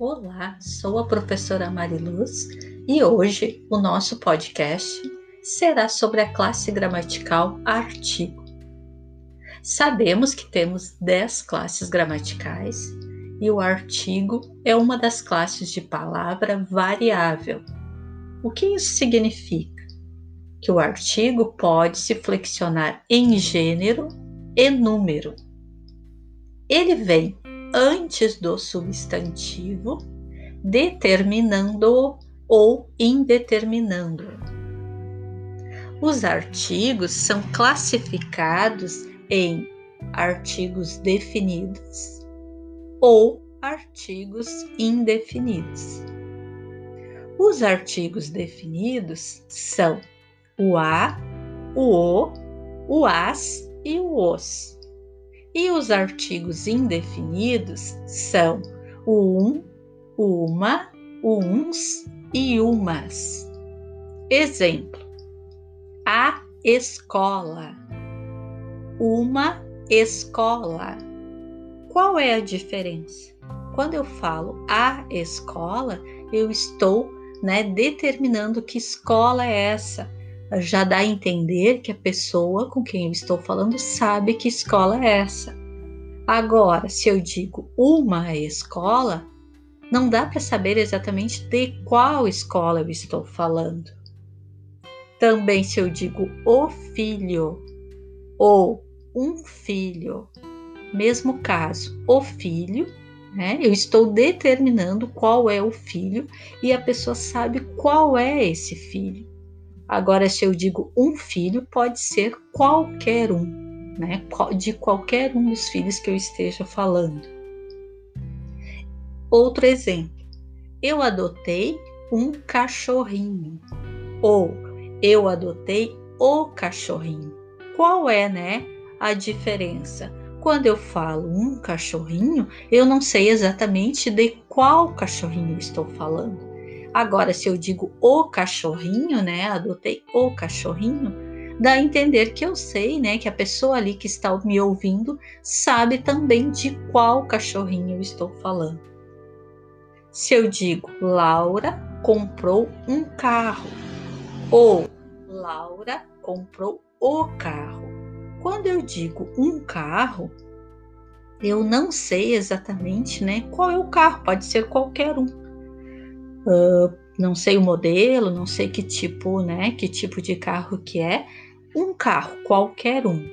Olá, sou a professora Mariluz e hoje o nosso podcast será sobre a classe gramatical artigo. Sabemos que temos 10 classes gramaticais e o artigo é uma das classes de palavra variável. O que isso significa? Que o artigo pode se flexionar em gênero e número. Ele vem antes do substantivo, determinando ou indeterminando. Os artigos são classificados em artigos definidos ou artigos indefinidos. Os artigos definidos são o a, o o, o as e o os. E os artigos indefinidos são o um, uma, uns e umas. Exemplo: a escola, uma escola. Qual é a diferença? Quando eu falo a escola, eu estou né, determinando que escola é essa já dá a entender que a pessoa com quem eu estou falando sabe que escola é essa. Agora, se eu digo uma escola, não dá para saber exatamente de qual escola eu estou falando. Também, se eu digo o filho ou um filho, mesmo caso, o filho, né? Eu estou determinando qual é o filho e a pessoa sabe qual é esse filho. Agora, se eu digo um filho, pode ser qualquer um, né? De qualquer um dos filhos que eu esteja falando. Outro exemplo. Eu adotei um cachorrinho. Ou eu adotei o cachorrinho. Qual é, né, a diferença? Quando eu falo um cachorrinho, eu não sei exatamente de qual cachorrinho estou falando. Agora, se eu digo o cachorrinho, né? Adotei o cachorrinho, dá a entender que eu sei, né? Que a pessoa ali que está me ouvindo sabe também de qual cachorrinho eu estou falando. Se eu digo Laura comprou um carro ou Laura comprou o carro. Quando eu digo um carro, eu não sei exatamente, né, qual é o carro, pode ser qualquer um. Uh, não sei o modelo, não sei que tipo, né, que tipo de carro que é, um carro, qualquer um.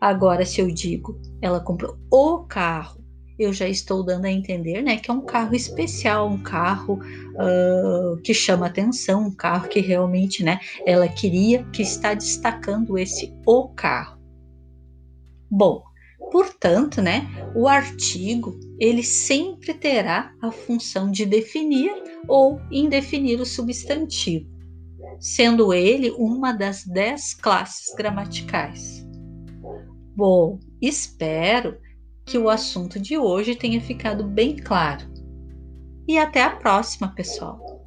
Agora, se eu digo, ela comprou o carro, eu já estou dando a entender, né, que é um carro especial, um carro uh, que chama atenção, um carro que realmente, né, ela queria, que está destacando esse o carro. Bom, Portanto, né, o artigo ele sempre terá a função de definir ou indefinir o substantivo, sendo ele uma das dez classes gramaticais. Bom, espero que o assunto de hoje tenha ficado bem claro. E até a próxima, pessoal!